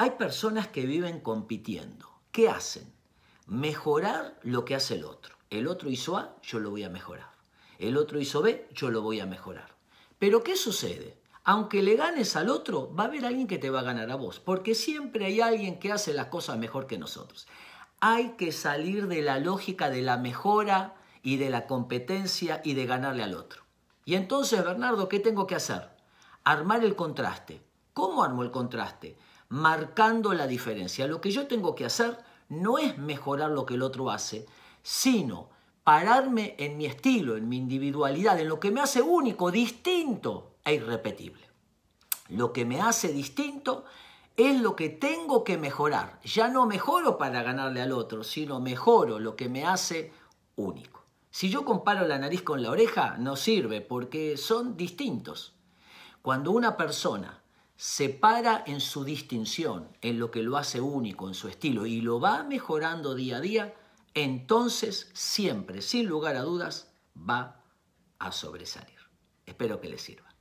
Hay personas que viven compitiendo. ¿Qué hacen? Mejorar lo que hace el otro. El otro hizo A, yo lo voy a mejorar. El otro hizo B, yo lo voy a mejorar. Pero ¿qué sucede? Aunque le ganes al otro, va a haber alguien que te va a ganar a vos, porque siempre hay alguien que hace las cosas mejor que nosotros. Hay que salir de la lógica de la mejora y de la competencia y de ganarle al otro. Y entonces, Bernardo, ¿qué tengo que hacer? Armar el contraste. ¿Cómo armo el contraste? marcando la diferencia. Lo que yo tengo que hacer no es mejorar lo que el otro hace, sino pararme en mi estilo, en mi individualidad, en lo que me hace único, distinto e irrepetible. Lo que me hace distinto es lo que tengo que mejorar. Ya no mejoro para ganarle al otro, sino mejoro lo que me hace único. Si yo comparo la nariz con la oreja, no sirve porque son distintos. Cuando una persona se para en su distinción, en lo que lo hace único, en su estilo, y lo va mejorando día a día, entonces siempre, sin lugar a dudas, va a sobresalir. Espero que les sirva.